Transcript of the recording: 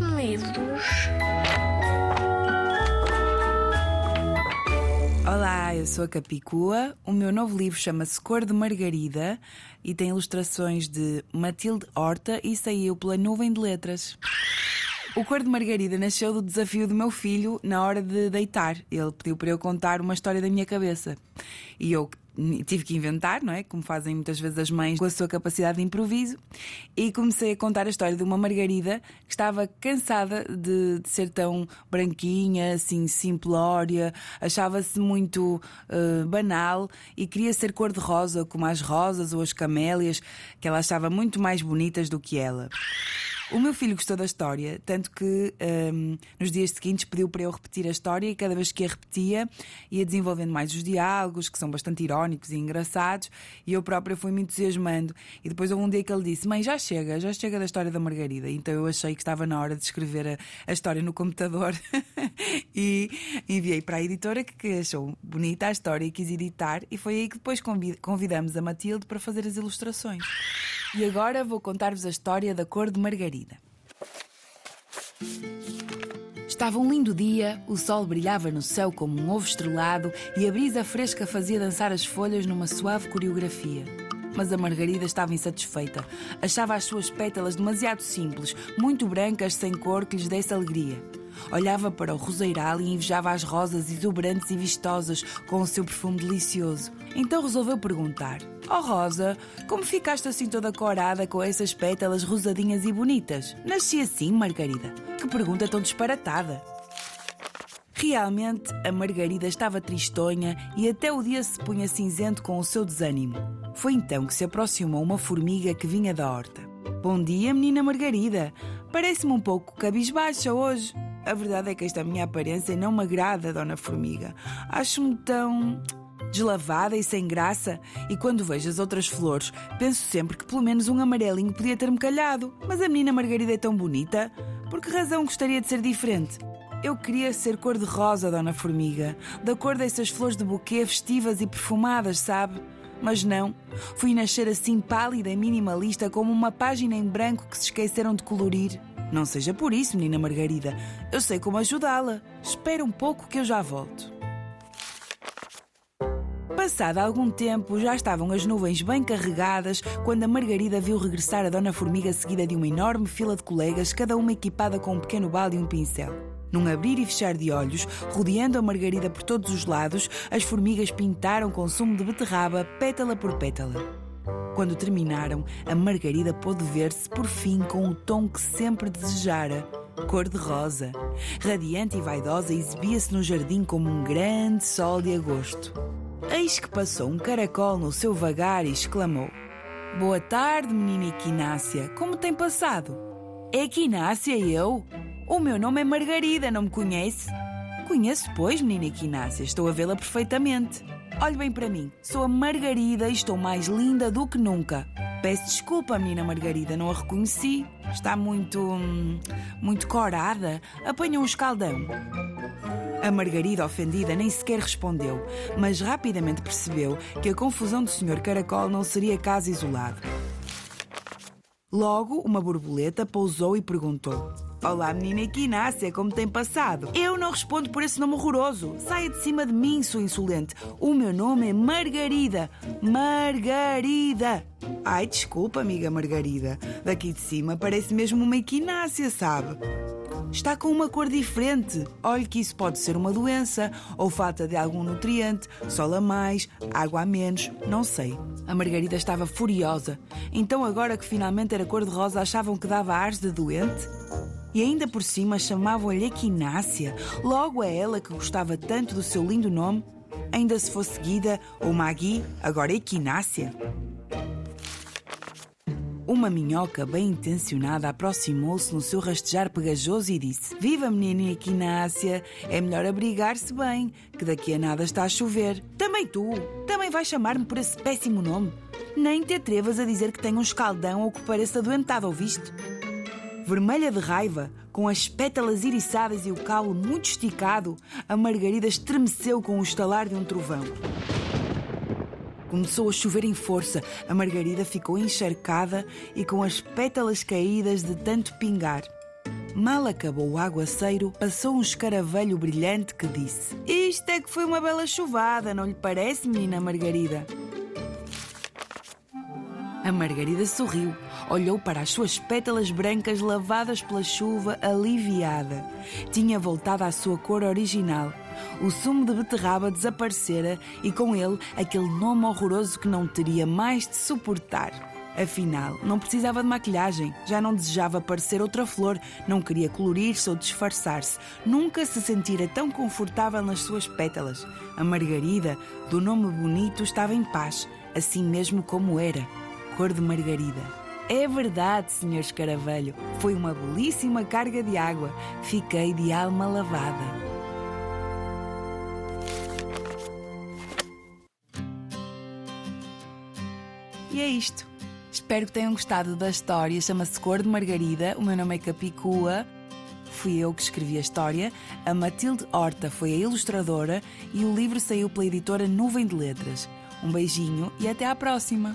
Livros. Olá, eu sou a Capicua. O meu novo livro chama-se Cor de Margarida e tem ilustrações de Matilde Horta e saiu pela Nuvem de Letras. O Cor de Margarida nasceu do desafio do meu filho na hora de deitar. Ele pediu para eu contar uma história da minha cabeça. E eu tive que inventar, não é? Como fazem muitas vezes as mães com a sua capacidade de improviso. E comecei a contar a história de uma Margarida que estava cansada de, de ser tão branquinha, assim, simplória, achava-se muito uh, banal e queria ser cor-de-rosa, como as rosas ou as camélias, que ela achava muito mais bonitas do que ela. O meu filho gostou da história, tanto que um, nos dias seguintes pediu para eu repetir a história e cada vez que a repetia ia desenvolvendo mais os diálogos, que são bastante irónicos e engraçados, e eu própria fui me entusiasmando. E depois houve um dia que ele disse: Mãe, já chega, já chega da história da Margarida. Então eu achei que estava na hora de escrever a, a história no computador e enviei para a editora que achou bonita a história e quis editar, e foi aí que depois convidamos a Matilde para fazer as ilustrações. E agora vou contar-vos a história da cor de Margarida. Estava um lindo dia, o sol brilhava no céu como um ovo estrelado e a brisa fresca fazia dançar as folhas numa suave coreografia. Mas a Margarida estava insatisfeita. Achava as suas pétalas demasiado simples, muito brancas, sem cor que lhes desse alegria. Olhava para o roseiral e invejava as rosas exuberantes e vistosas com o seu perfume delicioso. Então resolveu perguntar: Oh Rosa, como ficaste assim toda corada com essas pétalas rosadinhas e bonitas? Nasci assim, Margarida? Que pergunta tão disparatada! Realmente, a Margarida estava tristonha e até o dia se punha cinzento com o seu desânimo. Foi então que se aproximou uma formiga que vinha da horta. Bom dia, menina Margarida. Parece-me um pouco cabisbaixa hoje. A verdade é que esta minha aparência não me agrada, Dona Formiga. Acho-me tão deslavada e sem graça, e quando vejo as outras flores, penso sempre que pelo menos um amarelinho podia ter-me calhado. Mas a menina Margarida é tão bonita, por que razão gostaria de ser diferente? Eu queria ser cor-de-rosa, Dona Formiga, da cor dessas flores de buquê festivas e perfumadas, sabe? Mas não, fui nascer assim pálida e minimalista como uma página em branco que se esqueceram de colorir. Não seja por isso, menina Margarida. Eu sei como ajudá-la. Espera um pouco que eu já volto. Passado algum tempo, já estavam as nuvens bem carregadas quando a Margarida viu regressar a Dona Formiga seguida de uma enorme fila de colegas, cada uma equipada com um pequeno balde e um pincel. Num abrir e fechar de olhos, rodeando a Margarida por todos os lados, as formigas pintaram com sumo de beterraba, pétala por pétala. Quando terminaram, a Margarida pôde ver-se por fim com o tom que sempre desejara. Cor-de-rosa. Radiante e vaidosa, exibia-se no jardim como um grande sol de agosto. Eis que passou um caracol no seu vagar e exclamou: Boa tarde, menina Equinácia. Como tem passado? É Equinácia eu? O meu nome é Margarida, não me conhece? Conheço, pois, menina Equinácia. Estou a vê-la perfeitamente. Olhe bem para mim, sou a Margarida e estou mais linda do que nunca. Peço desculpa, menina Margarida, não a reconheci. Está muito. Hum, muito corada. Apanha um escaldão. A Margarida, ofendida, nem sequer respondeu, mas rapidamente percebeu que a confusão do Sr. Caracol não seria caso isolado. Logo, uma borboleta pousou e perguntou: Olá, menina Equinácia, como tem passado? Eu não respondo por esse nome horroroso. Saia de cima de mim, sua insolente. O meu nome é Margarida. Margarida. Ai, desculpa, amiga Margarida. Daqui de cima parece mesmo uma equinácia, sabe? Está com uma cor diferente. Olhe que isso pode ser uma doença ou falta de algum nutriente, sol a mais, água a menos, não sei. A Margarida estava furiosa. Então, agora que finalmente era cor-de-rosa, achavam que dava ares de doente? E ainda por cima chamavam-lhe Equinácia, logo a ela que gostava tanto do seu lindo nome, ainda se fosse seguida ou Magui, agora Equinácia. Uma minhoca bem intencionada aproximou-se no seu rastejar pegajoso e disse: Viva, menina Equinácia! É melhor abrigar-se bem, que daqui a nada está a chover. Também tu! Também vais chamar-me por esse péssimo nome? Nem te atrevas a dizer que tenho um escaldão ou que pareça adoentado, ouviste? Vermelha de raiva, com as pétalas iriçadas e o calo muito esticado, a Margarida estremeceu com o estalar de um trovão. Começou a chover em força, a Margarida ficou encharcada e com as pétalas caídas de tanto pingar. Mal acabou o aguaceiro, passou um escaravelho brilhante que disse: Isto é que foi uma bela chuvada, não lhe parece, menina Margarida? A Margarida sorriu, olhou para as suas pétalas brancas lavadas pela chuva, aliviada. Tinha voltado à sua cor original. O sumo de beterraba desaparecera e com ele aquele nome horroroso que não teria mais de suportar. Afinal, não precisava de maquilhagem, já não desejava parecer outra flor, não queria colorir-se ou disfarçar-se, nunca se sentira tão confortável nas suas pétalas. A Margarida, do nome bonito, estava em paz, assim mesmo como era cor de margarida. É verdade, Sr. Escaravelho, foi uma belíssima carga de água. Fiquei de alma lavada. E é isto. Espero que tenham gostado da história. Chama-se Cor de Margarida. O meu nome é Capicua. Fui eu que escrevi a história. A Matilde Horta foi a ilustradora e o livro saiu pela editora Nuvem de Letras. Um beijinho e até à próxima!